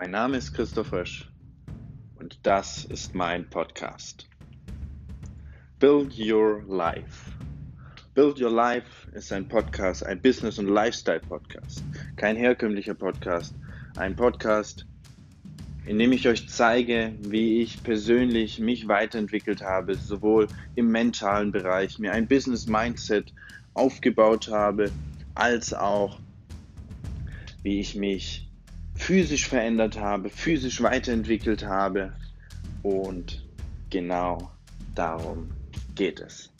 Mein Name ist Christoph Rösch und das ist mein Podcast. Build Your Life. Build Your Life ist ein Podcast, ein Business- und Lifestyle-Podcast. Kein herkömmlicher Podcast. Ein Podcast, in dem ich euch zeige, wie ich persönlich mich weiterentwickelt habe, sowohl im mentalen Bereich, mir ein Business-Mindset aufgebaut habe, als auch wie ich mich physisch verändert habe, physisch weiterentwickelt habe. Und genau darum geht es.